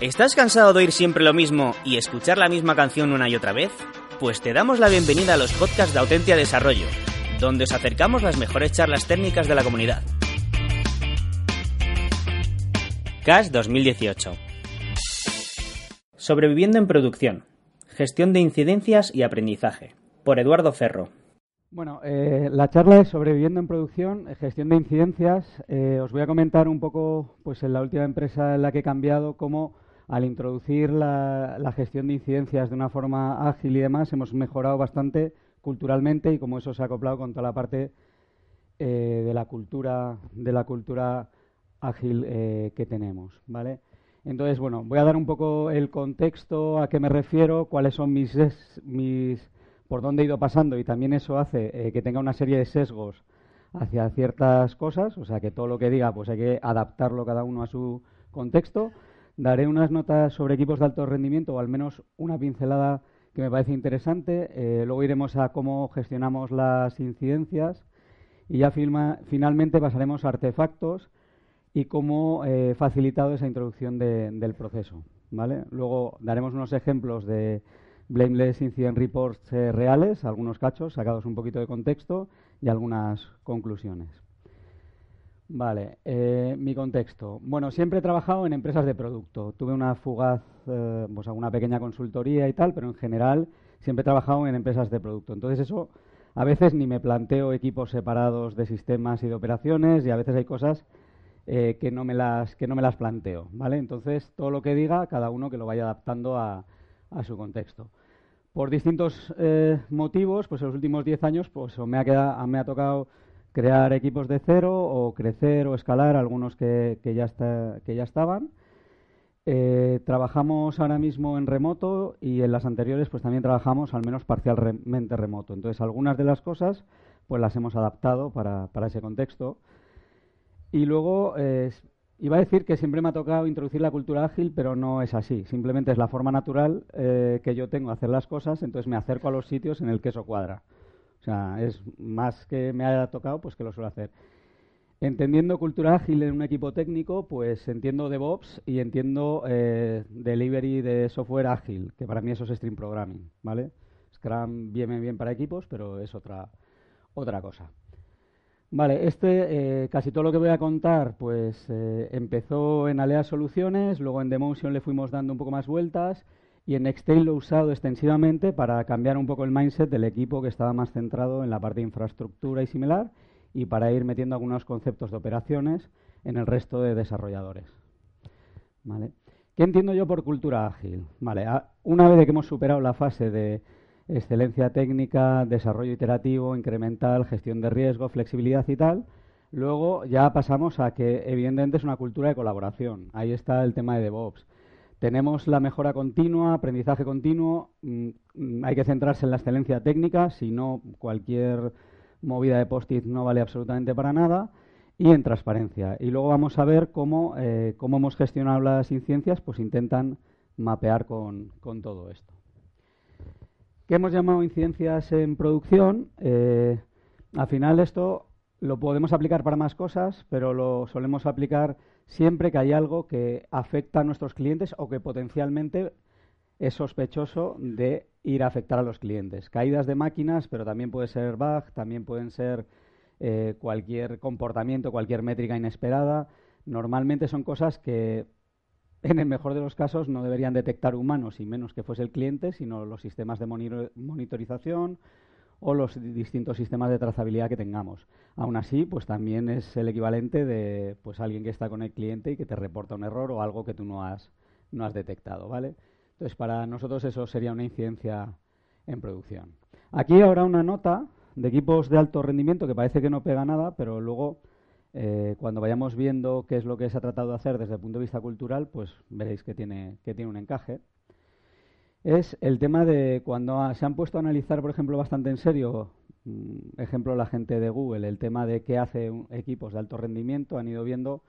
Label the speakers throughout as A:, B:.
A: ¿Estás cansado de oír siempre lo mismo y escuchar la misma canción una y otra vez? Pues te damos la bienvenida a los podcasts de Autentia Desarrollo, donde os acercamos las mejores charlas técnicas de la comunidad. CAS 2018 Sobreviviendo en producción. Gestión de incidencias y aprendizaje. Por Eduardo Ferro.
B: Bueno, eh, la charla es sobreviviendo en producción, gestión de incidencias. Eh, os voy a comentar un poco, pues en la última empresa en la que he cambiado, cómo al introducir la, gestión de incidencias de una forma ágil y demás, hemos mejorado bastante culturalmente y cómo eso se ha acoplado con toda la parte eh, de la cultura de la cultura ágil eh, que tenemos, ¿vale? Entonces, bueno, voy a dar un poco el contexto a qué me refiero, cuáles son mis, mis por dónde he ido pasando y también eso hace eh, que tenga una serie de sesgos hacia ciertas cosas, o sea que todo lo que diga pues hay que adaptarlo cada uno a su contexto Daré unas notas sobre equipos de alto rendimiento, o al menos una pincelada que me parece interesante. Eh, luego iremos a cómo gestionamos las incidencias. Y ya finalmente pasaremos a artefactos y cómo he facilitado esa introducción del proceso. ¿vale? Luego daremos unos ejemplos de Blameless Incident Reports eh, reales, algunos cachos sacados un poquito de contexto y algunas conclusiones. Vale, eh, mi contexto. Bueno, siempre he trabajado en empresas de producto. Tuve una fugaz, eh, pues alguna pequeña consultoría y tal, pero en general siempre he trabajado en empresas de producto. Entonces eso, a veces ni me planteo equipos separados de sistemas y de operaciones y a veces hay cosas eh, que, no me las, que no me las planteo, ¿vale? Entonces todo lo que diga, cada uno que lo vaya adaptando a, a su contexto. Por distintos eh, motivos, pues en los últimos 10 años, pues me ha, me ha tocado crear equipos de cero o crecer o escalar algunos que, ya, está, que ya estaban. Eh, trabajamos ahora mismo en remoto y en las anteriores pues también trabajamos al menos parcialmente remoto. Entonces algunas de las cosas pues las hemos adaptado para, ese contexto. Y luego iba a decir que siempre me ha tocado introducir la cultura ágil, pero no es así. Simplemente es la forma natural eh, que yo tengo de hacer las cosas, entonces me acerco a los sitios en el que eso cuadra. Es más que me haya tocado, pues que lo suelo hacer. Entendiendo cultura ágil en un equipo técnico, pues entiendo DevOps y entiendo eh, delivery de software ágil, que para mí eso es stream programming, ¿vale? Scrum viene bien para equipos, pero es otra, otra cosa. Vale, este, eh, casi todo lo que voy a contar, pues eh, empezó en Alea Soluciones, luego en Demotion le fuimos dando un poco más vueltas y en Nextail lo he usado extensivamente para cambiar un poco el mindset del equipo que estaba más centrado en la parte de infraestructura y similar y para ir metiendo algunos conceptos de operaciones en el resto de desarrolladores. ¿Qué entiendo yo por cultura ágil? Una vez que hemos superado la fase de excelencia técnica, desarrollo iterativo, incremental, gestión de riesgo, flexibilidad y tal, luego ya pasamos a que evidentemente es una cultura de colaboración. Ahí está el tema de DevOps tenemos la mejora continua, aprendizaje continuo, mm, hay que centrarse en la excelencia técnica, si no cualquier movida de post-it no vale absolutamente para nada, y en transparencia. Y luego vamos a ver cómo, eh, cómo hemos gestionado las incidencias, pues intentan mapear con, todo esto. ¿Qué hemos llamado incidencias en producción? Eh, al final esto lo podemos aplicar para más cosas, pero lo solemos aplicar siempre que hay algo que afecta a nuestros clientes o que potencialmente es sospechoso de ir a afectar a los clientes. Caídas de máquinas, pero también puede ser bug, también pueden ser eh, cualquier comportamiento, cualquier métrica inesperada. Normalmente son cosas que, en el mejor de los casos, no deberían detectar humanos y menos que fuese el cliente, sino los sistemas de monitorización o los distintos sistemas de trazabilidad que tengamos. Aún así, pues también es el equivalente de pues alguien que está con el cliente y que te reporta un error o algo que tú no has, no has detectado, ¿vale? Entonces, para nosotros eso sería una incidencia en producción. Aquí habrá una nota de equipos de alto rendimiento que parece que no pega nada, pero luego eh, cuando vayamos viendo qué es lo que se ha tratado de hacer desde el punto de vista cultural, pues veréis que tiene, que tiene un encaje. Es el tema de cuando se han puesto a analizar, por ejemplo, bastante en serio, mm, ejemplo la gente de Google, el tema de qué hace equipos de alto rendimiento, han ido viendo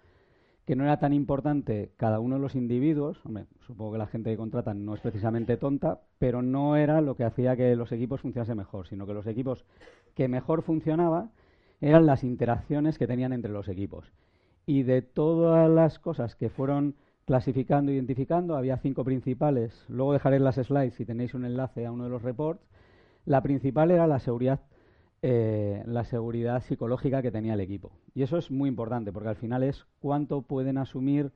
B: que no era tan importante cada uno de los individuos, hombre, supongo que la gente que contratan no es precisamente tonta, pero no era lo que hacía que los equipos funcionasen mejor, sino que los equipos que mejor funcionaban eran las interacciones que tenían entre los equipos. Y de todas las cosas que fueron clasificando, identificando, había cinco principales. Luego dejaré las slides si tenéis un enlace a uno de los reports. La principal era la seguridad, eh, la seguridad psicológica que tenía el equipo. Y eso es muy importante porque al final es cuánto pueden asumir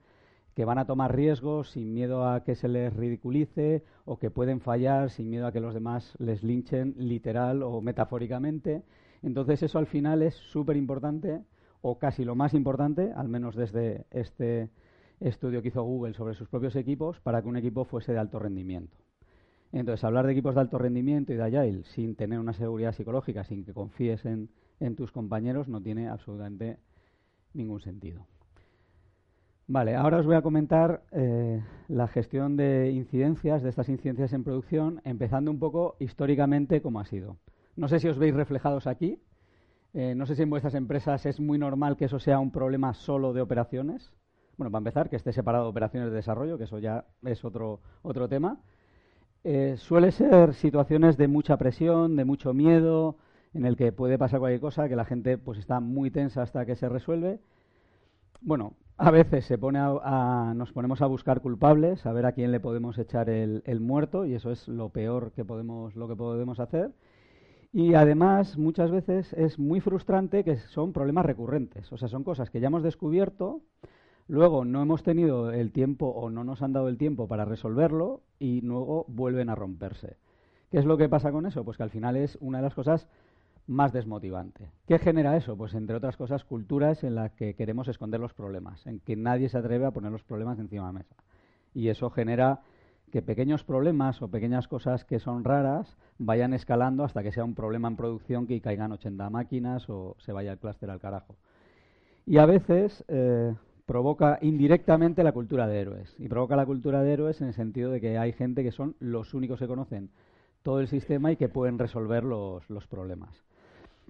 B: que van a tomar riesgos sin miedo a que se les ridiculice o que pueden fallar sin miedo a que los demás les linchen literal o metafóricamente entonces eso al final es súper importante o casi lo más importante, al menos desde este estudio que hizo Google sobre sus propios equipos, para que un equipo fuese de alto rendimiento. Entonces, hablar de equipos de alto rendimiento y de Agile sin tener una seguridad psicológica, sin que confíes en, tus compañeros, no tiene absolutamente ningún sentido. Vale, ahora os voy a comentar eh, la gestión de incidencias, de estas incidencias en producción, empezando un poco históricamente cómo ha sido. No sé si os veis reflejados aquí. Eh, no sé si en vuestras empresas es muy normal que eso sea un problema solo de operaciones. Bueno, para empezar, que esté separado de operaciones de desarrollo, que eso ya es otro, otro tema. Eh, suele ser situaciones de mucha presión, de mucho miedo, en el que puede pasar cualquier cosa, que la gente pues está muy tensa hasta que se resuelve. Bueno, a veces se pone a, nos ponemos a buscar culpables, a ver a quién le podemos echar el, el muerto, y eso es lo peor que podemos, lo que podemos hacer. Y además, muchas veces es muy frustrante que son problemas recurrentes. O sea, son cosas que ya hemos descubierto, luego no hemos tenido el tiempo o no nos han dado el tiempo para resolverlo y luego vuelven a romperse. ¿Qué es lo que pasa con eso? Pues que al final es una de las cosas más desmotivantes. ¿Qué genera eso? Pues entre otras cosas, culturas en las que queremos esconder los problemas, en que nadie se atreve a poner los problemas encima de la mesa. Y eso genera que pequeños problemas o pequeñas cosas que son raras vayan escalando hasta que sea un problema en producción que caigan 80 máquinas o se vaya el clúster al carajo. Y a veces eh, provoca indirectamente la cultura de héroes. Y provoca la cultura de héroes en el sentido de que hay gente que son los únicos que conocen todo el sistema y que pueden resolver los, problemas.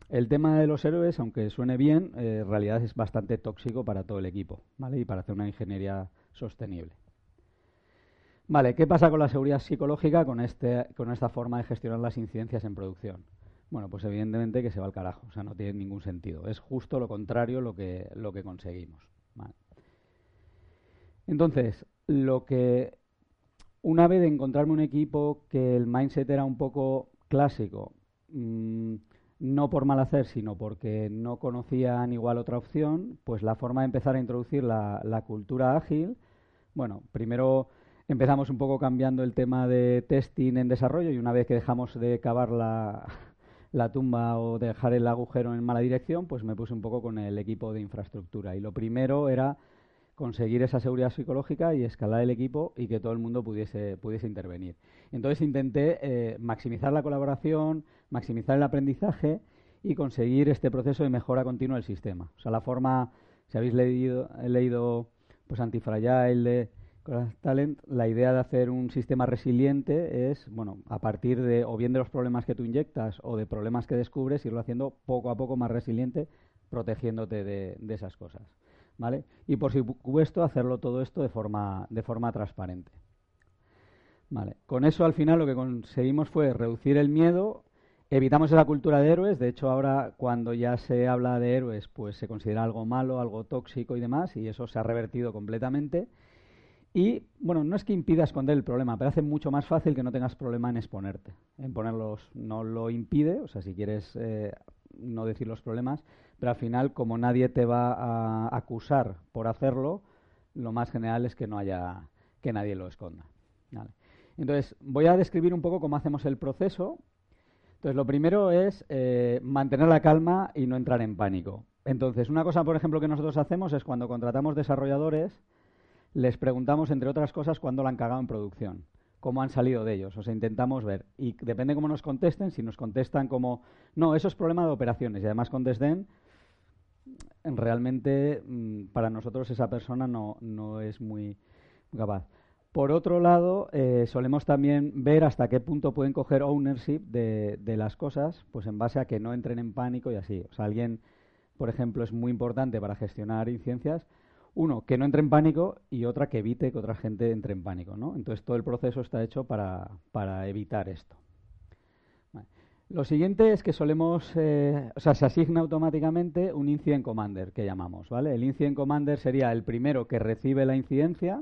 B: El tema de los héroes, aunque suene bien, eh, en realidad es bastante tóxico para todo el equipo ¿vale? y para hacer una ingeniería sostenible. Vale, ¿qué pasa con la seguridad psicológica con, este, con esta forma de gestionar las incidencias en producción? Bueno, pues evidentemente que se va al carajo, o sea, no tiene ningún sentido. Es justo lo contrario lo que, lo que conseguimos. Entonces, lo que una vez de encontrarme un equipo que el mindset era un poco clásico, mm, no por mal hacer, sino porque no conocían igual otra opción, pues la forma de empezar a introducir la, cultura ágil, bueno, primero empezamos un poco cambiando el tema de testing en desarrollo y una vez que dejamos de cavar la, la tumba o dejar el agujero en mala dirección, pues me puse un poco con el equipo de infraestructura. Y lo primero era conseguir esa seguridad psicológica y escalar el equipo y que todo el mundo pudiese, pudiese intervenir. Entonces intenté eh, maximizar la colaboración, maximizar el aprendizaje y conseguir este proceso de mejora continua del sistema. O sea, la forma, si habéis leído, he leído pues Antifragile con Talent, la idea de hacer un sistema resiliente es, bueno, a partir de o bien de los problemas que tú inyectas o de problemas que descubres, irlo haciendo poco a poco más resiliente, protegiéndote de, esas cosas, ¿vale? Y por supuesto, hacerlo todo esto de forma, de forma transparente. Vale. Con eso, al final, lo que conseguimos fue reducir el miedo, evitamos esa cultura de héroes. De hecho, ahora, cuando ya se habla de héroes, pues se considera algo malo, algo tóxico y demás, y eso se ha revertido completamente. Y, bueno, no es que impida esconder el problema, pero hace mucho más fácil que no tengas problema en exponerte. En ponerlos no lo impide, o sea, si quieres eh, no decir los problemas, pero al final, como nadie te va a acusar por hacerlo, lo más general es que no haya, que nadie lo esconda. Entonces, voy a describir un poco cómo hacemos el proceso. Entonces, lo primero es eh, mantener la calma y no entrar en pánico. Entonces, una cosa, por ejemplo, que nosotros hacemos es cuando contratamos desarrolladores, les preguntamos, entre otras cosas, cuándo la han cagado en producción, cómo han salido de ellos. O sea, intentamos ver. Y depende cómo nos contesten, si nos contestan como, no, eso es problema de operaciones, y además contesten, realmente mm, para nosotros esa persona no, no es muy capaz. Por otro lado, eh, solemos también ver hasta qué punto pueden coger ownership de, de, las cosas, pues en base a que no entren en pánico y así. O sea, alguien, por ejemplo, es muy importante para gestionar incidencias, uno, que no entre en pánico y otra, que evite que otra gente entre en pánico, ¿no? Entonces, todo el proceso está hecho para, para evitar esto. Lo siguiente es que solemos, eh, o sea, se asigna automáticamente un incident commander, que llamamos, ¿vale? El incident commander sería el primero que recibe la incidencia,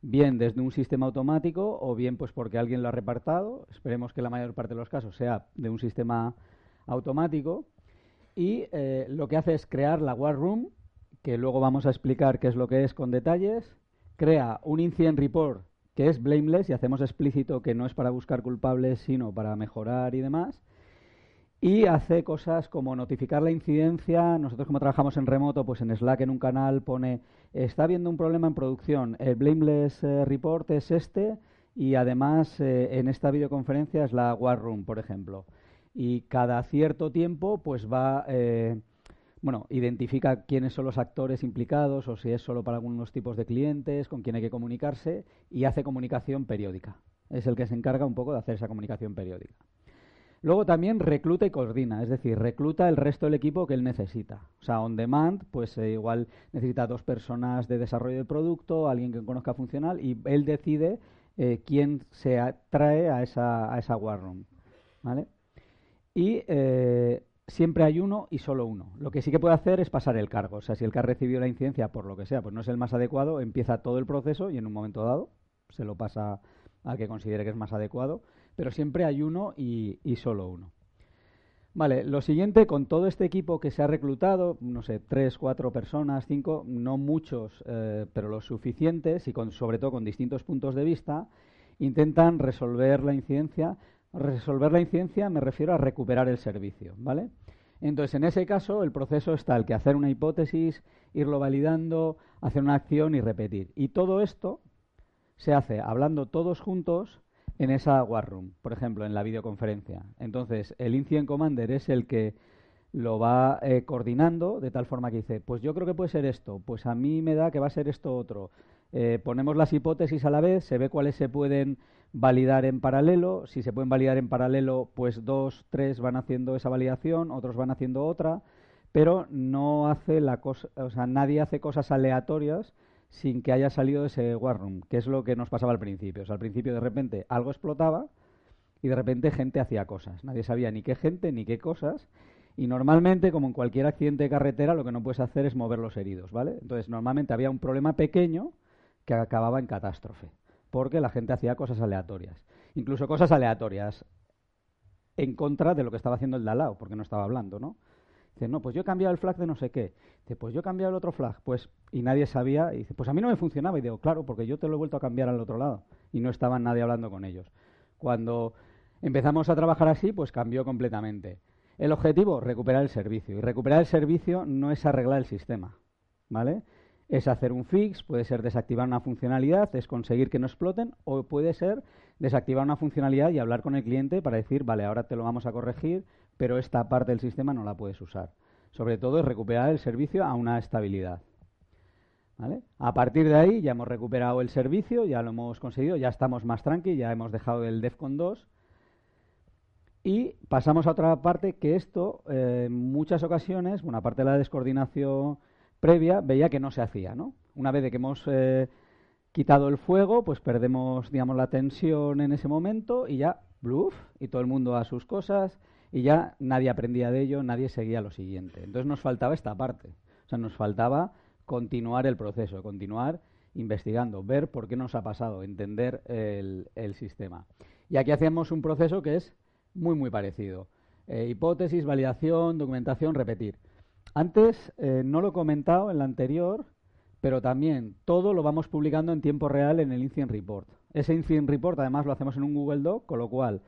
B: bien desde un sistema automático o bien pues porque alguien lo ha repartado. Esperemos que la mayor parte de los casos sea de un sistema automático. Y eh, lo que hace es crear la war room, que luego vamos a explicar qué es lo que es con detalles. Crea un incident report que es blameless y hacemos explícito que no es para buscar culpables, sino para mejorar y demás. Y hace cosas como notificar la incidencia. Nosotros como trabajamos en remoto, pues en Slack en un canal pone, está habiendo un problema en producción, el blameless eh, report es este y además eh, en esta videoconferencia es la War Room, por ejemplo. Y cada cierto tiempo pues va... Eh, bueno, identifica quiénes son los actores implicados o si es solo para algunos tipos de clientes, con quién hay que comunicarse y hace comunicación periódica. Es el que se encarga un poco de hacer esa comunicación periódica. Luego también recluta y coordina, es decir, recluta el resto del equipo que él necesita. O sea, on demand, pues eh, igual necesita dos personas de desarrollo de producto, alguien que conozca funcional y él decide eh, quién se atrae a esa, a war room. ¿Vale? Y eh, siempre hay uno y solo uno. Lo que sí que puede hacer es pasar el cargo. O sea, si el que ha recibido la incidencia, por lo que sea, pues no es el más adecuado, empieza todo el proceso y en un momento dado se lo pasa al que considere que es más adecuado. Pero siempre hay uno y, solo uno. Vale, lo siguiente, con todo este equipo que se ha reclutado, no sé, tres, cuatro personas, cinco, no muchos, eh, pero los suficientes y con, sobre todo con distintos puntos de vista, intentan resolver la incidencia Resolver la incidencia me refiero a recuperar el servicio, ¿vale? Entonces, en ese caso, el proceso es tal que hacer una hipótesis, irlo validando, hacer una acción y repetir. Y todo esto se hace hablando todos juntos en esa war room, por ejemplo, en la videoconferencia. Entonces, el incident commander es el que lo va eh, coordinando de tal forma que dice, pues yo creo que puede ser esto, pues a mí me da que va a ser esto otro. Eh, ponemos las hipótesis a la vez, se ve cuáles se pueden validar en paralelo. Si se pueden validar en paralelo, pues dos, tres van haciendo esa validación, otros van haciendo otra, pero no hace la cosa, o sea, nadie hace cosas aleatorias sin que haya salido ese war room, que es lo que nos pasaba al principio. Al principio de repente algo explotaba y de repente gente hacía cosas. Nadie sabía ni qué gente ni qué cosas. Y normalmente, como en cualquier accidente de carretera, lo que no puedes hacer es mover los heridos, ¿vale? Entonces, normalmente había un problema pequeño que acababa en catástrofe porque la gente hacía cosas aleatorias. Incluso cosas aleatorias en contra de lo que estaba haciendo el de al lado, porque no estaba hablando, ¿no? Dice, no, pues yo he cambiado el flag de no sé qué. Dice, pues yo he cambiado el otro flag. Pues, y nadie sabía. Y dice, pues a mí no me funcionaba. Y digo, claro, porque yo te lo he vuelto a cambiar al otro lado. Y no estaba nadie hablando con ellos. Cuando empezamos a trabajar así, pues cambió completamente. El objetivo, recuperar el servicio. Y recuperar el servicio no es arreglar el sistema, ¿vale? es hacer un fix, puede ser desactivar una funcionalidad, es conseguir que no exploten, o puede ser desactivar una funcionalidad y hablar con el cliente para decir, vale, ahora te lo vamos a corregir, pero esta parte del sistema no la puedes usar. Sobre todo es recuperar el servicio a una estabilidad. A partir de ahí ya hemos recuperado el servicio, ya lo hemos conseguido, ya estamos más tranquilos, ya hemos dejado el DEFCON 2 y pasamos a otra parte que esto eh, en muchas ocasiones, una parte de la descoordinación previa veía que no se hacía, ¿no? Una vez de que hemos eh, quitado el fuego, pues perdemos, digamos, la tensión en ese momento y ya, bluff, y todo el mundo a sus cosas y ya nadie aprendía de ello, nadie seguía lo siguiente. Entonces nos faltaba esta parte, o sea, nos faltaba continuar el proceso, continuar investigando, ver por qué nos ha pasado, entender el, sistema. Y aquí hacemos un proceso que es muy, muy parecido. Eh, hipótesis, validación, documentación, repetir. Antes eh, no lo he comentado en la anterior, pero también todo lo vamos publicando en tiempo real en el Incident Report. Ese Incident Report además lo hacemos en un Google Doc, con lo cual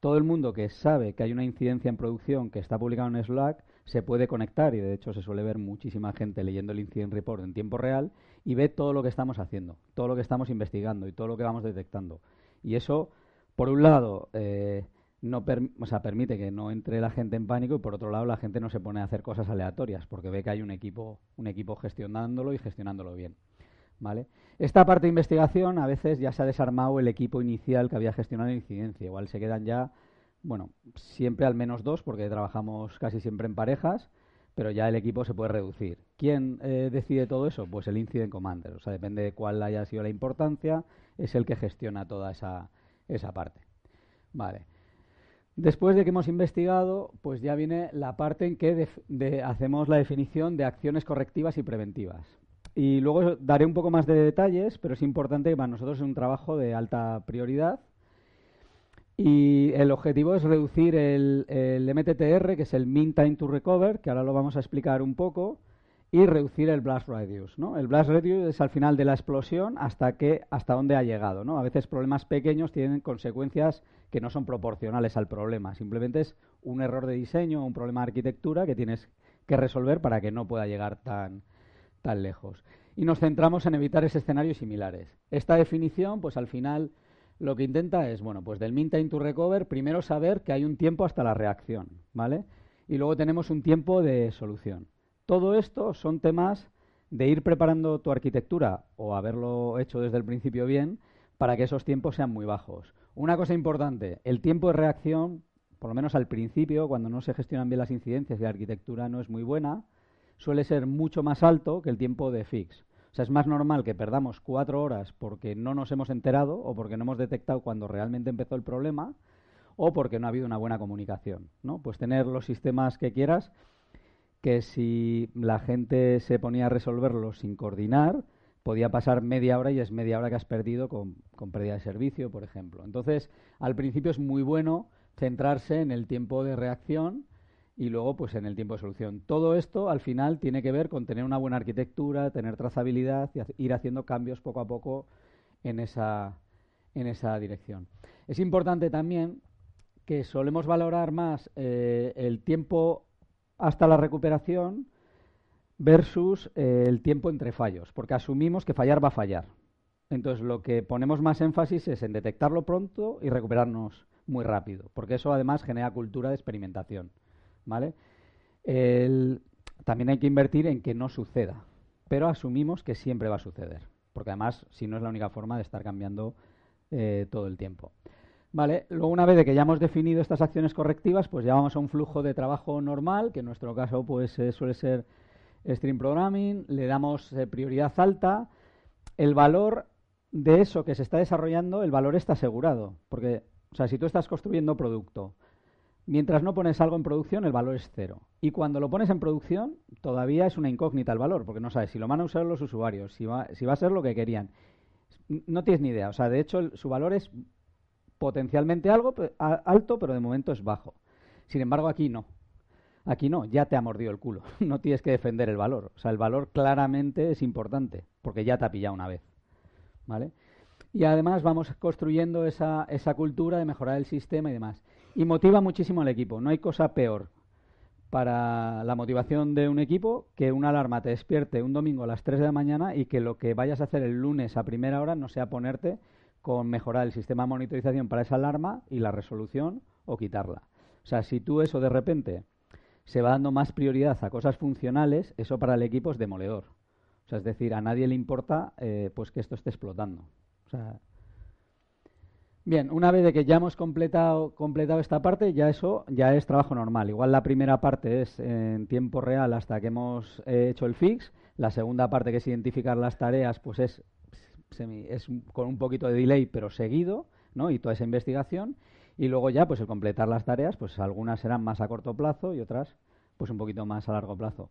B: todo el mundo que sabe que hay una incidencia en producción que está publicado en Slack se puede conectar y de hecho se suele ver muchísima gente leyendo el Incident Report en tiempo real y ve todo lo que estamos haciendo, todo lo que estamos investigando y todo lo que vamos detectando. Y eso, por un lado, eh, no o sea, permite que no entre la gente en pánico y por otro lado la gente no se pone a hacer cosas aleatorias porque ve que hay un equipo, un equipo gestionándolo y gestionándolo bien. ¿Vale? Esta parte de investigación a veces ya se ha desarmado el equipo inicial que había gestionado la incidencia. Igual se quedan ya, bueno, siempre al menos dos porque trabajamos casi siempre en parejas, pero ya el equipo se puede reducir. ¿Quién eh, decide todo eso? Pues el Incident Commander. O sea, depende de cuál haya sido la importancia, es el que gestiona toda esa, esa parte. Vale. Después de que hemos investigado, pues ya viene la parte en que hacemos la definición de acciones correctivas y preventivas. Y luego daré un poco más de detalles, pero es importante que para nosotros es un trabajo de alta prioridad. Y el objetivo es reducir el, el MTTR, que es el Mean Time to Recover, que ahora lo vamos a explicar un poco, y reducir el blast radius. ¿no? El blast radius es al final de la explosión hasta que hasta dónde ha llegado. ¿no? A veces problemas pequeños tienen consecuencias que no son proporcionales al problema. Simplemente es un error de diseño un problema de arquitectura que tienes que resolver para que no pueda llegar tan, tan lejos. Y nos centramos en evitar ese escenarios similares. Esta definición, pues al final lo que intenta es, bueno, pues del mean time to recover, primero saber que hay un tiempo hasta la reacción, ¿vale? Y luego tenemos un tiempo de solución. Todo esto son temas de ir preparando tu arquitectura o haberlo hecho desde el principio bien para que esos tiempos sean muy bajos. Una cosa importante, el tiempo de reacción, por lo menos al principio, cuando no se gestionan bien las incidencias y la arquitectura no es muy buena, suele ser mucho más alto que el tiempo de fix. O sea, es más normal que perdamos cuatro horas porque no nos hemos enterado o porque no hemos detectado cuando realmente empezó el problema o porque no ha habido una buena comunicación. ¿no? Pues tener los sistemas que quieras que si la gente se ponía a resolverlo sin coordinar, podía pasar media hora y es media hora que has perdido con, pérdida de servicio, por ejemplo. Entonces, al principio es muy bueno centrarse en el tiempo de reacción y luego pues en el tiempo de solución. Todo esto al final tiene que ver con tener una buena arquitectura, tener trazabilidad y ir haciendo cambios poco a poco en esa, en esa dirección. Es importante también que solemos valorar más eh, el tiempo hasta la recuperación versus eh, el tiempo entre fallos, porque asumimos que fallar va a fallar. Entonces, lo que ponemos más énfasis es en detectarlo pronto y recuperarnos muy rápido, porque eso además genera cultura de experimentación. ¿Vale? también hay que invertir en que no suceda, pero asumimos que siempre va a suceder, porque además, si no es la única forma de estar cambiando eh, todo el tiempo. Vale, luego una vez que ya hemos definido estas acciones correctivas, pues ya vamos a un flujo de trabajo normal, que en nuestro caso pues eh, suele ser stream programming, le damos eh, prioridad alta, el valor de eso que se está desarrollando, el valor está asegurado, porque o sea, si tú estás construyendo producto, mientras no pones algo en producción, el valor es cero. Y cuando lo pones en producción, todavía es una incógnita el valor, porque no sabes si lo van a usar los usuarios, si va, si va a ser lo que querían. No tienes ni idea. O sea, de hecho, su valor es potencialmente algo alto, pero de momento es bajo. Sin embargo, aquí no. Aquí no, ya te ha mordido el culo. No tienes que defender el valor. O sea, el valor claramente es importante, porque ya te ha pillado una vez. ¿Vale? Y además vamos construyendo esa, esa cultura de mejorar el sistema y demás. Y motiva muchísimo al equipo. No hay cosa peor para la motivación de un equipo que una alarma te despierte un domingo a las 3 de la mañana y que lo que vayas a hacer el lunes a primera hora no sea ponerte con mejorar el sistema de monitorización para esa alarma y la resolución o quitarla. O sea, si tú eso de repente se va dando más prioridad a cosas funcionales, eso para el equipo es demoledor. O sea, es decir, a nadie le importa eh, pues que esto esté explotando. O sea, bien, una vez de que ya hemos completado, completado esta parte, ya eso ya es trabajo normal. Igual la primera parte es en tiempo real hasta que hemos eh, hecho el fix. La segunda parte, que es identificar las tareas, pues es es con un poquito de delay, pero seguido, ¿no? Y toda esa investigación. Y luego ya, pues el completar las tareas, pues algunas serán más a corto plazo y otras, pues un poquito más a largo plazo.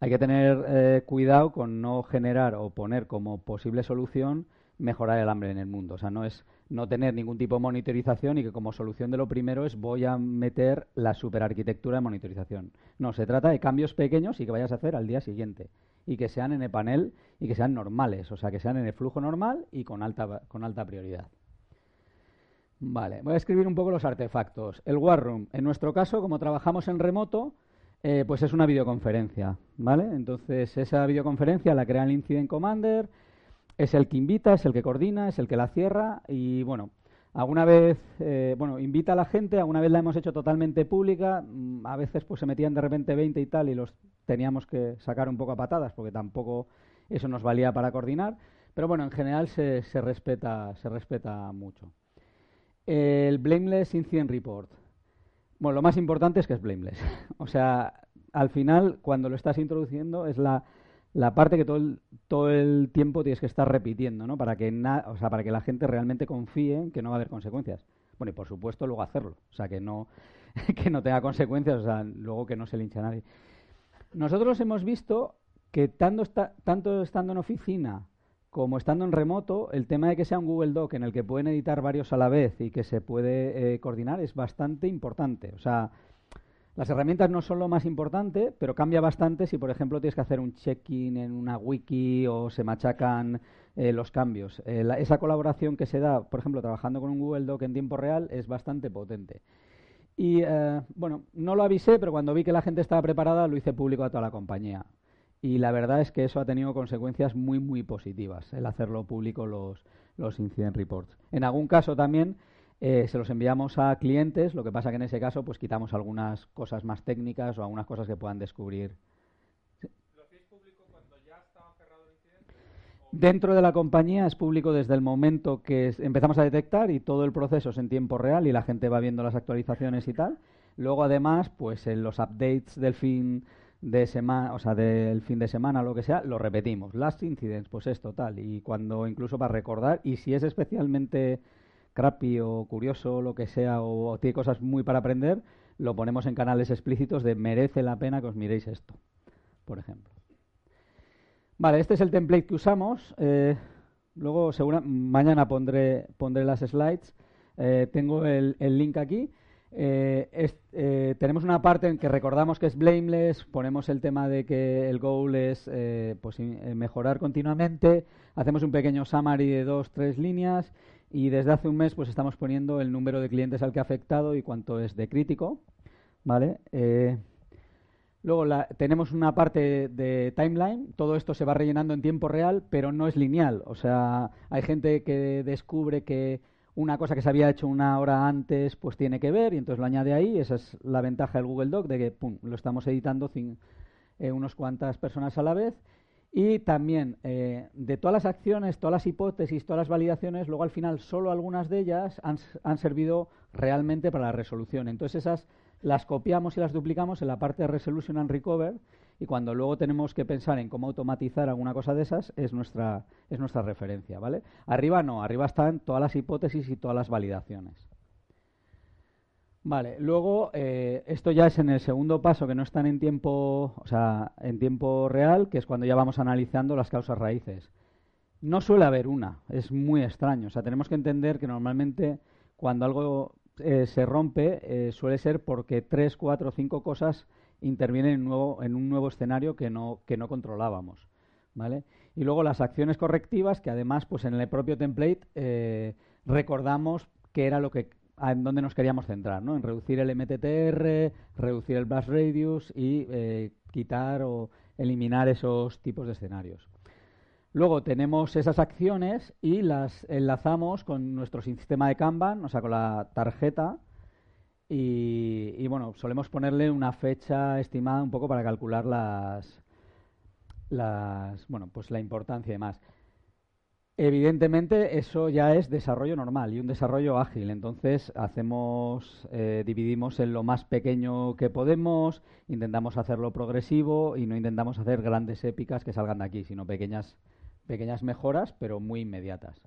B: Hay que tener eh, cuidado con no generar o poner como posible solución mejorar el hambre en el mundo. O sea, no es no tener ningún tipo de monitorización y que como solución de lo primero es voy a meter la superarquitectura de monitorización. No, se trata de cambios pequeños y que vayas a hacer al día siguiente y que sean en el panel y que sean normales, o sea, que sean en el flujo normal y con alta, con alta prioridad. Vale, voy a escribir un poco los artefactos. El War Room, en nuestro caso, como trabajamos en remoto, eh, pues es una videoconferencia, ¿vale? Entonces, esa videoconferencia la crea el Incident Commander, es el que invita, es el que coordina, es el que la cierra y, bueno, Alguna vez, eh, bueno, invita a la gente, alguna vez la hemos hecho totalmente pública, mm, a veces pues se metían de repente 20 y tal y los teníamos que sacar un poco a patadas porque tampoco eso nos valía para coordinar, pero bueno, en general se, se respeta, se respeta mucho. El Blameless Incident Report. Bueno, lo más importante es que es blameless. o sea, al final, cuando lo estás introduciendo, es la, la parte que todo el, todo el tiempo tienes que estar repitiendo, ¿no? Para que, o sea, para que la gente realmente confíe en que no va a haber consecuencias. Bueno, y por supuesto luego hacerlo, o sea, que no, que no tenga consecuencias, o sea, luego que no se linche a nadie. Nosotros hemos visto que tanto, tanto estando en oficina como estando en remoto, el tema de que sea un Google Doc en el que pueden editar varios a la vez y que se puede eh, coordinar es bastante importante. O sea, las herramientas no son lo más importante, pero cambia bastante si, por ejemplo, tienes que hacer un check-in en una wiki o se machacan eh, los cambios. Eh, esa colaboración que se da, por ejemplo, trabajando con un Google Doc en tiempo real es bastante potente. Y eh, bueno, no lo avisé, pero cuando vi que la gente estaba preparada lo hice público a toda la compañía. Y la verdad es que eso ha tenido consecuencias muy, muy positivas, el hacerlo público los, los incident reports. En algún caso también eh, se los enviamos a clientes, lo que pasa que en ese caso pues quitamos algunas cosas más técnicas o algunas cosas que puedan descubrir. Dentro de la compañía es público desde el momento que empezamos a detectar y todo el proceso es en tiempo real y la gente va viendo las actualizaciones y tal. Luego además, pues en los updates del fin de semana, o sea, del fin de semana, lo que sea, lo repetimos. Last incidents, pues esto, tal. Y cuando incluso para recordar, y si es especialmente crappy o curioso, lo que sea, o, tiene cosas muy para aprender, lo ponemos en canales explícitos de merece la pena que os miréis esto, por ejemplo. Vale, este es el template que usamos. Eh, luego, mañana pondré, pondré las slides. Eh, tengo el, link aquí. Eh, tenemos una parte en que recordamos que es blameless, ponemos el tema de que el goal es pues, mejorar continuamente, hacemos un pequeño summary de dos, tres líneas y desde hace un mes pues estamos poniendo el número de clientes al que ha afectado y cuánto es de crítico, ¿vale? Eh, luego tenemos una parte de timeline, todo esto se va rellenando en tiempo real, pero no es lineal, o sea, hay gente que descubre que una cosa que se había hecho una hora antes pues tiene que ver y entonces lo añade ahí, esa es la ventaja del Google Doc de que pum, lo estamos editando eh, unas cuantas personas a la vez y también eh, de todas las acciones, todas las hipótesis, todas las validaciones, luego al final solo algunas de ellas han, han, servido realmente para la resolución. Entonces esas las copiamos y las duplicamos en la parte de Resolution and Recover y cuando luego tenemos que pensar en cómo automatizar alguna cosa de esas es nuestra, es nuestra referencia. ¿vale? Arriba no, arriba están todas las hipótesis y todas las validaciones. Vale, luego eh, esto ya es en el segundo paso que no están en tiempo, o sea, en tiempo real, que es cuando ya vamos analizando las causas raíces. No suele haber una, es muy extraño. O sea, tenemos que entender que normalmente cuando algo eh, se rompe eh, suele ser porque tres, cuatro, cinco cosas intervienen en, nuevo, en un nuevo escenario que no, que no controlábamos. ¿Vale? Y luego las acciones correctivas, que además, pues en el propio template recordamos qué era lo que en dónde nos queríamos centrar, ¿no? En reducir el MTTR, reducir el blast radius y eh, quitar o eliminar esos tipos de escenarios. Luego tenemos esas acciones y las enlazamos con nuestro sistema de Kanban, o sea, con la tarjeta. Y, y, bueno, solemos ponerle una fecha estimada un poco para calcular las, las bueno, pues la importancia y demás. Evidentemente eso ya es desarrollo normal y un desarrollo ágil. Entonces hacemos, eh, dividimos en lo más pequeño que podemos, intentamos hacerlo progresivo y no intentamos hacer grandes épicas que salgan de aquí, sino pequeñas, pequeñas mejoras, pero muy inmediatas.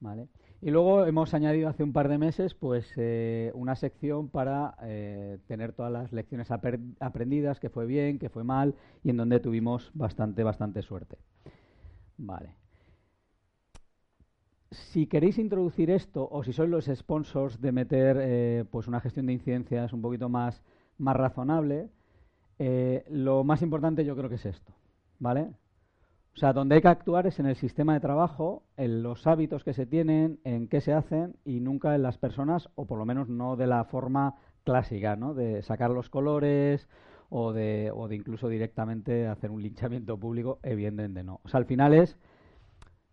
B: ¿Vale? Y luego hemos añadido hace un par de meses pues eh, una sección para eh, tener todas las lecciones aprendidas, que fue bien, que fue mal y en donde tuvimos bastante, bastante suerte. Vale si queréis introducir esto o si sois los sponsors de meter eh, pues una gestión de incidencias un poquito más, más razonable, eh, lo más importante yo creo que es esto, ¿vale? O sea, donde hay que actuar es en el sistema de trabajo, en los hábitos que se tienen, en qué se hacen y nunca en las personas, o por lo menos no de la forma clásica, ¿no? De sacar los colores o de, o de incluso directamente hacer un linchamiento público, evidentemente no. O sea, al final es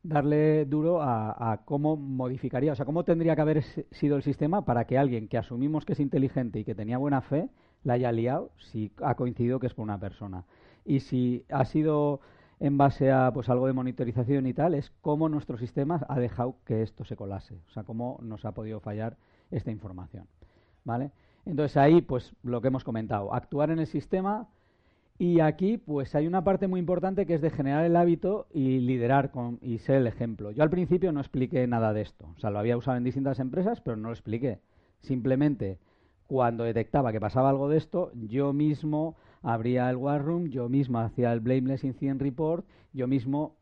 B: darle duro a, cómo modificaría, o sea, cómo tendría que haber sido el sistema para que alguien que asumimos que es inteligente y que tenía buena fe la haya liado si ha coincidido que es por una persona. Y si ha sido en base a pues algo de monitorización y tal, es cómo nuestro sistema ha dejado que esto se colase, o sea, cómo nos ha podido fallar esta información. ¿Vale? Entonces ahí, pues lo que hemos comentado, actuar en el sistema y aquí, pues hay una parte muy importante que es de generar el hábito y liderar con, y ser el ejemplo. Yo al principio no expliqué nada de esto. O sea, lo había usado en distintas empresas, pero no lo expliqué. Simplemente, cuando detectaba que pasaba algo de esto, yo mismo abría el War Room, yo mismo hacía el Blameless Incident Report, yo mismo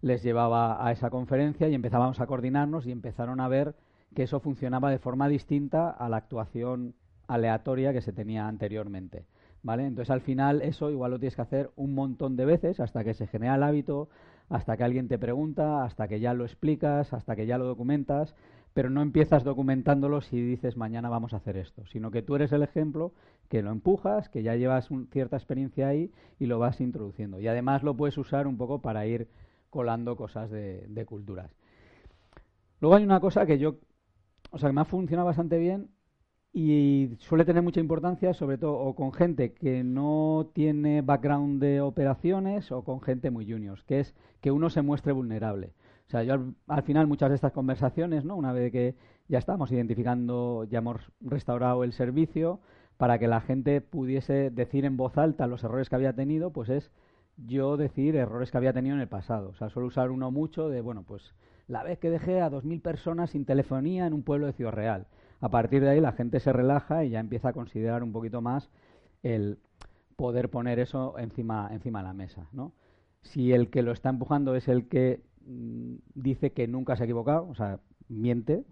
B: les llevaba a esa conferencia y empezábamos a coordinarnos y empezaron a ver que eso funcionaba de forma distinta a la actuación aleatoria que se tenía anteriormente. ¿Vale? Entonces al final eso igual lo tienes que hacer un montón de veces hasta que se genera el hábito, hasta que alguien te pregunta, hasta que ya lo explicas, hasta que ya lo documentas, pero no empiezas documentándolo si dices mañana vamos a hacer esto, sino que tú eres el ejemplo, que lo empujas, que ya llevas cierta experiencia ahí y lo vas introduciendo. Y además lo puedes usar un poco para ir colando cosas de, de culturas. Luego hay una cosa que yo, o sea, que me ha funcionado bastante bien y suele tener mucha importancia, sobre todo o con gente que no tiene background de operaciones o con gente muy juniors, que es que uno se muestre vulnerable. O sea, yo al, final muchas de estas conversaciones, ¿no? Una vez que ya estamos identificando, ya hemos restaurado el servicio, para que la gente pudiese decir en voz alta los errores que había tenido, pues es yo decir errores que había tenido en el pasado. O sea, suelo usar uno mucho de, bueno, pues la vez que dejé a 2.000 personas sin telefonía en un pueblo de Ciudad Real a partir de ahí la gente se relaja y ya empieza a considerar un poquito más el poder poner eso encima, encima de la mesa, ¿no? Si el que lo está empujando es el que mm, dice que nunca se ha equivocado, o sea, miente,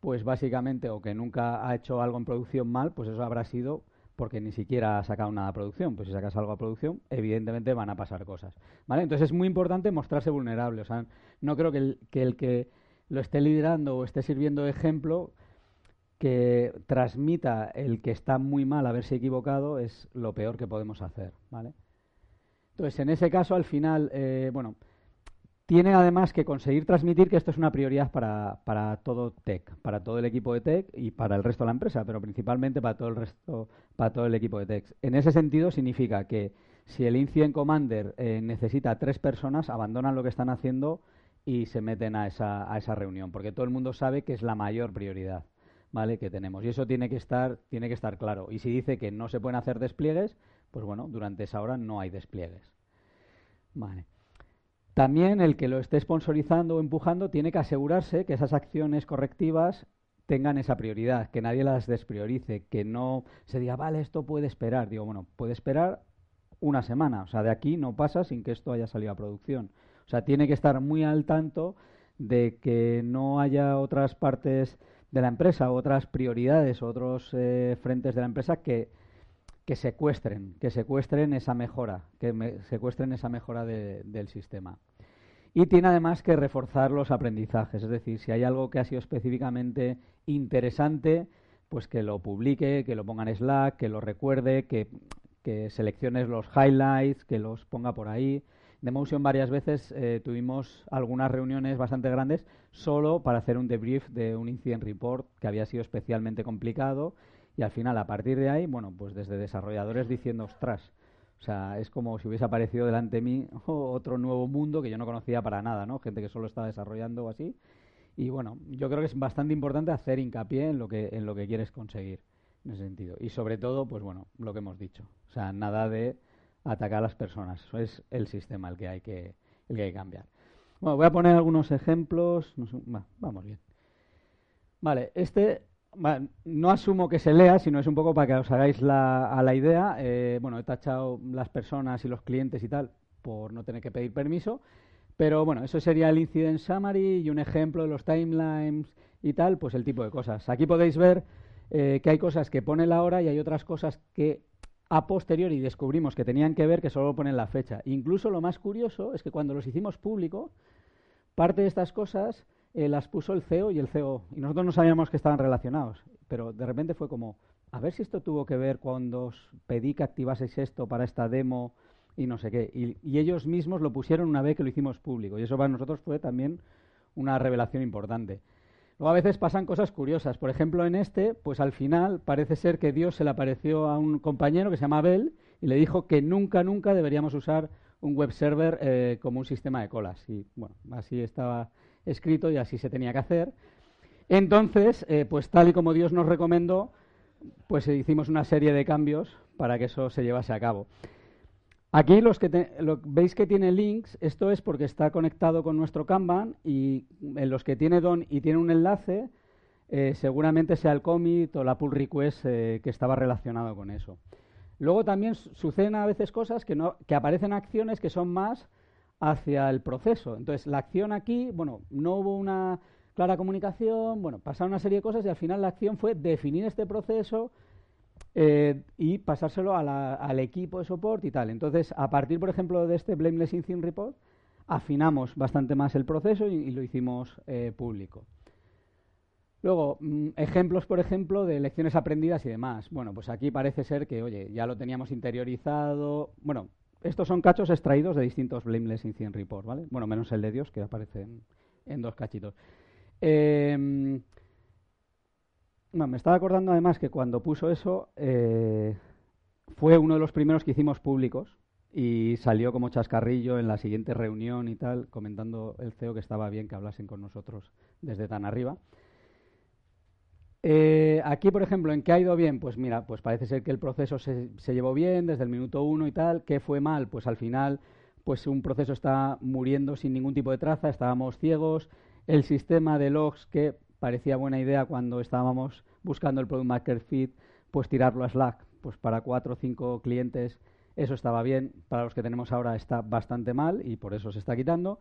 B: pues básicamente, o que nunca ha hecho algo en producción mal, pues eso habrá sido porque ni siquiera ha sacado nada a producción. Pues si sacas algo a producción, evidentemente van a pasar cosas. ¿Vale? Entonces es muy importante mostrarse vulnerable. O sea, no creo que el que, el que lo esté liderando o esté sirviendo de ejemplo que transmita el que está muy mal haberse equivocado es lo peor que podemos hacer, ¿vale? Entonces, en ese caso, al final, eh, bueno, tiene además que conseguir transmitir que esto es una prioridad para, para, todo tech, para todo el equipo de tech y para el resto de la empresa, pero principalmente para todo el resto, para todo el equipo de tech. En ese sentido, significa que si el Incident Commander eh, necesita tres personas, abandonan lo que están haciendo y se meten a esa, a esa reunión, porque todo el mundo sabe que es la mayor prioridad. ¿Vale? que tenemos. Y eso tiene que estar, tiene que estar claro. Y si dice que no se pueden hacer despliegues, pues bueno, durante esa hora no hay despliegues. Vale. También el que lo esté sponsorizando o empujando tiene que asegurarse que esas acciones correctivas tengan esa prioridad, que nadie las despriorice, que no se diga, vale, esto puede esperar. Digo, bueno, puede esperar una semana. O sea, de aquí no pasa sin que esto haya salido a producción. O sea, tiene que estar muy al tanto de que no haya otras partes de la empresa, otras prioridades, otros eh, frentes de la empresa que, que secuestren, que secuestren esa mejora, que secuestren esa mejora del sistema. Y tiene además que reforzar los aprendizajes, es decir, si hay algo que ha sido específicamente interesante, pues que lo publique, que lo ponga en Slack, que lo recuerde, que, que selecciones los highlights, que los ponga por ahí, de Motion varias veces eh, tuvimos algunas reuniones bastante grandes solo para hacer un debrief de un incident report que había sido especialmente complicado y al final a partir de ahí, bueno, pues desde desarrolladores diciendo, ostras, o sea, es como si hubiese aparecido delante de mí otro nuevo mundo que yo no conocía para nada, ¿no? Gente que solo estaba desarrollando o así. Y bueno, yo creo que es bastante importante hacer hincapié en lo que en lo que quieres conseguir en ese sentido. Y sobre todo, pues bueno, lo que hemos dicho. O sea, nada de atacar a las personas. Eso es el sistema el que hay que, el que, hay que cambiar. Bueno, voy a poner algunos ejemplos. vamos bien. Vale, este no asumo que se lea, sino es un poco para que os hagáis la, a la idea. Eh, bueno, he tachado las personas y los clientes y tal por no tener que pedir permiso. Pero bueno, eso sería el incident summary y un ejemplo de los timelines y tal, pues el tipo de cosas. Aquí podéis ver eh, que hay cosas que pone la hora y hay otras cosas que a posteriori descubrimos que tenían que ver que solo ponen la fecha. Incluso lo más curioso es que cuando los hicimos público, parte de estas cosas eh, las puso el CEO y el CEO. Y nosotros no sabíamos que estaban relacionados. Pero de repente fue como, a ver si esto tuvo que ver cuando os pedí que activaseis esto para esta demo y no sé qué. Y, y, ellos mismos lo pusieron una vez que lo hicimos público. Y eso para nosotros fue también una revelación importante. Luego a veces pasan cosas curiosas. Por ejemplo, en este, pues al final parece ser que Dios se le apareció a un compañero que se llama Abel y le dijo que nunca, nunca deberíamos usar un web server eh, como un sistema de colas. Y bueno, así estaba escrito y así se tenía que hacer. Entonces, eh, pues tal y como Dios nos recomendó, pues hicimos una serie de cambios para que eso se llevase a cabo. Aquí los que veis que tiene links, esto es porque está conectado con nuestro Kanban y en los que tiene don y tiene un enlace, eh, seguramente sea el commit o la pull request eh, que estaba relacionado con eso. Luego también suceden a veces cosas que, no, que aparecen acciones que son más hacia el proceso. Entonces, la acción aquí, bueno, no hubo una clara comunicación, bueno, pasaron una serie de cosas y al final la acción fue definir este proceso, eh, y pasárselo al equipo de soporte y tal. Entonces, a partir, por ejemplo, de este Blameless Incident Report, afinamos bastante más el proceso y, lo hicimos eh, público. Luego, mm, ejemplos, por ejemplo, de lecciones aprendidas y demás. Bueno, pues aquí parece ser que, oye, ya lo teníamos interiorizado. Bueno, estos son cachos extraídos de distintos Blameless Incident Report, ¿vale? Bueno, menos el de Dios, que aparece en, dos cachitos. Eh, me estaba acordando además que cuando puso eso eh, fue uno de los primeros que hicimos públicos y salió como chascarrillo en la siguiente reunión y tal, comentando el CEO que estaba bien que hablasen con nosotros desde tan arriba. Eh, aquí, por ejemplo, ¿en qué ha ido bien? Pues mira, pues parece ser que el proceso se, se llevó bien desde el minuto uno y tal. ¿Qué fue mal? Pues al final, pues un proceso está muriendo sin ningún tipo de traza, estábamos ciegos. El sistema de logs que parecía buena idea cuando estábamos buscando el Product Market Fit, pues tirarlo a Slack. Pues para cuatro o cinco clientes eso estaba bien, para los que tenemos ahora está bastante mal y por eso se está quitando.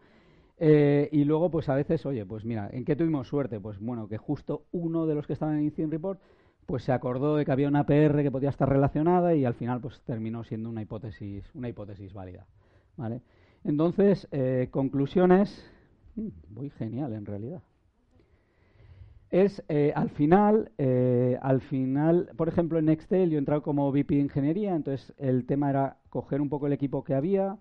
B: Eh, y luego, pues a veces, oye, pues mira, ¿en qué tuvimos suerte? Pues bueno, que justo uno de los que estaban en Incident Report pues se acordó de que había una PR que podía estar relacionada y al final pues terminó siendo una hipótesis, una hipótesis válida. ¿vale? Entonces, eh, conclusiones, mm, muy genial en realidad es eh, al final, eh, al final, por ejemplo, en Nextel yo he entrado como VP de ingeniería, entonces el tema era coger un poco el equipo que había,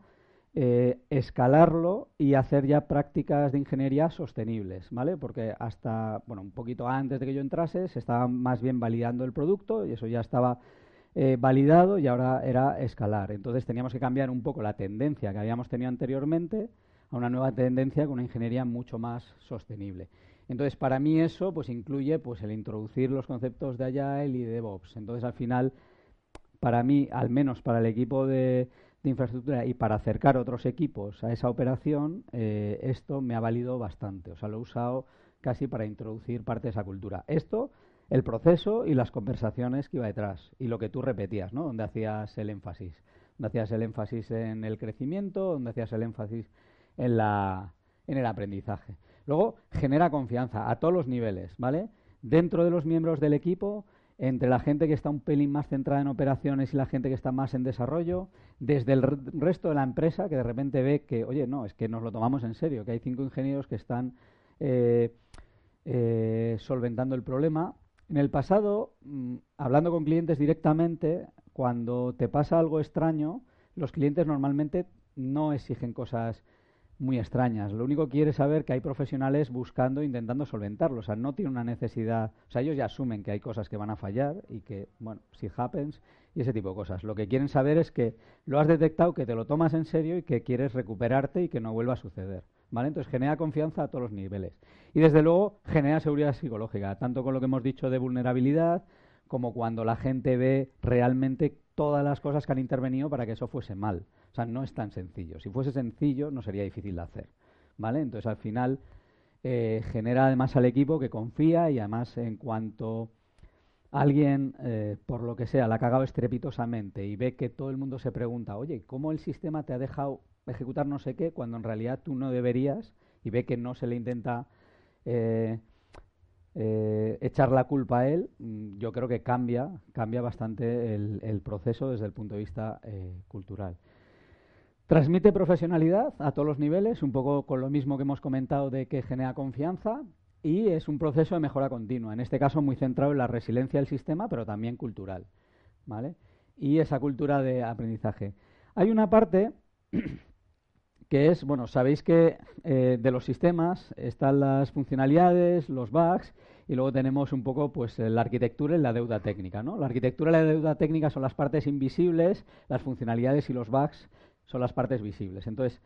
B: eh, escalarlo y hacer ya prácticas de ingeniería sostenibles, ¿vale? Porque hasta, bueno, un poquito antes de que yo entrase se estaba más bien validando el producto y eso ya estaba validado y ahora era escalar. Entonces teníamos que cambiar un poco la tendencia que habíamos tenido anteriormente a una nueva tendencia con una ingeniería mucho más sostenible. Entonces, para mí eso pues incluye pues el introducir los conceptos de Agile y de DevOps. Entonces, al final, para mí, al menos para el equipo de, infraestructura y para acercar otros equipos a esa operación, eh, esto me ha valido bastante. O sea, lo he usado casi para introducir parte de esa cultura. Esto, el proceso y las conversaciones que iba detrás. Y lo que tú repetías, ¿no? Donde hacías el énfasis. Donde hacías el énfasis en el crecimiento, donde hacías el énfasis en, la, en el aprendizaje. Luego, genera confianza a todos los niveles, ¿vale? Dentro de los miembros del equipo, entre la gente que está un pelín más centrada en operaciones y la gente que está más en desarrollo, desde el resto de la empresa que de repente ve que, oye, no, es que nos lo tomamos en serio, que hay cinco ingenieros que están eh, eh, solventando el problema. En el pasado, mm, hablando con clientes directamente, cuando te pasa algo extraño, los clientes normalmente no exigen cosas muy extrañas. Lo único que quiere saber que hay profesionales buscando, intentando solventarlo. O sea, no tiene una necesidad. O sea, ellos ya asumen que hay cosas que van a fallar y que, bueno, si happens y ese tipo de cosas. Lo que quieren saber es que lo has detectado, que te lo tomas en serio y que quieres recuperarte y que no vuelva a suceder. ¿Vale? Entonces genera confianza a todos los niveles. Y desde luego genera seguridad psicológica, tanto con lo que hemos dicho de vulnerabilidad como cuando la gente ve realmente todas las cosas que han intervenido para que eso fuese mal. O sea, no es tan sencillo. Si fuese sencillo, no sería difícil de hacer. ¿Vale? Entonces, al final, eh, genera además al equipo que confía y además, en cuanto alguien, eh, por lo que sea, la ha cagado estrepitosamente y ve que todo el mundo se pregunta, oye, ¿cómo el sistema te ha dejado ejecutar no sé qué cuando en realidad tú no deberías? Y ve que no se le intenta. Eh, eh, echar la culpa a él, mm, yo creo que cambia, cambia bastante el, proceso desde el punto de vista eh, cultural. Transmite profesionalidad a todos los niveles, un poco con lo mismo que hemos comentado de que genera confianza y es un proceso de mejora continua, en este caso muy centrado en la resiliencia del sistema, pero también cultural. ¿vale? Y esa cultura de aprendizaje. Hay una parte que es, bueno, sabéis que eh, de los sistemas están las funcionalidades, los bugs y luego tenemos un poco pues la arquitectura y la deuda técnica, ¿no? La arquitectura y la deuda técnica son las partes invisibles, las funcionalidades y los bugs son las partes visibles. Entonces,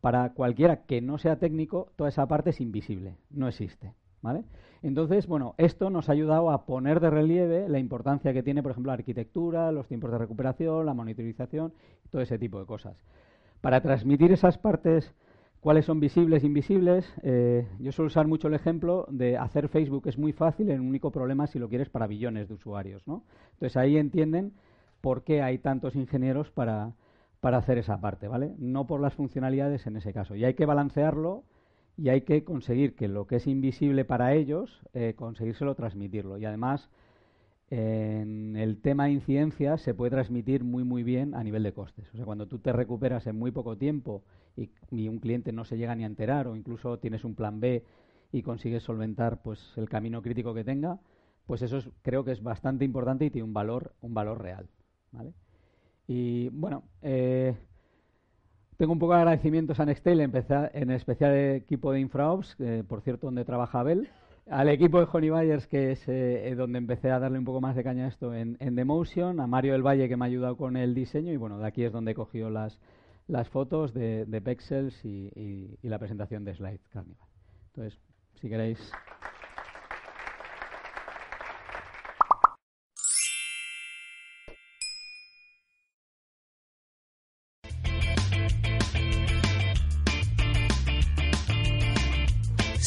B: para cualquiera que no sea técnico, toda esa parte es invisible, no existe. ¿Vale? Entonces, bueno, esto nos ha ayudado a poner de relieve la importancia que tiene, por ejemplo, la arquitectura, los tiempos de recuperación, la monitorización, todo ese tipo de cosas. Para transmitir esas partes, cuáles son visibles e invisibles, eh, yo suelo usar mucho el ejemplo de hacer Facebook es muy fácil, el único problema si lo quieres para billones de usuarios, ¿no? Entonces ahí entienden por qué hay tantos ingenieros para, para hacer esa parte, ¿vale? No por las funcionalidades en ese caso. Y hay que balancearlo y hay que conseguir que lo que es invisible para ellos, eh, conseguírselo transmitirlo. Y además, en el tema de incidencias se puede transmitir muy, muy bien a nivel de costes. O sea, cuando tú te recuperas en muy poco tiempo y, un cliente no se llega ni a enterar o incluso tienes un plan B y consigues solventar pues el camino crítico que tenga, pues eso creo que es bastante importante y tiene un valor, un valor real. ¿vale? Y bueno, eh, tengo un poco de agradecimientos a Nextel, en especial el equipo de InfraOps, por cierto, donde trabaja Abel, al equipo de Honey Byers, que es eh, donde empecé a darle un poco más de caña a esto en, en The Motion, a Mario del Valle, que me ha ayudado con el diseño, y bueno, de aquí es donde he cogido las, las fotos de, de Pexels y, y la presentación de Slide Carnival. Entonces, si queréis.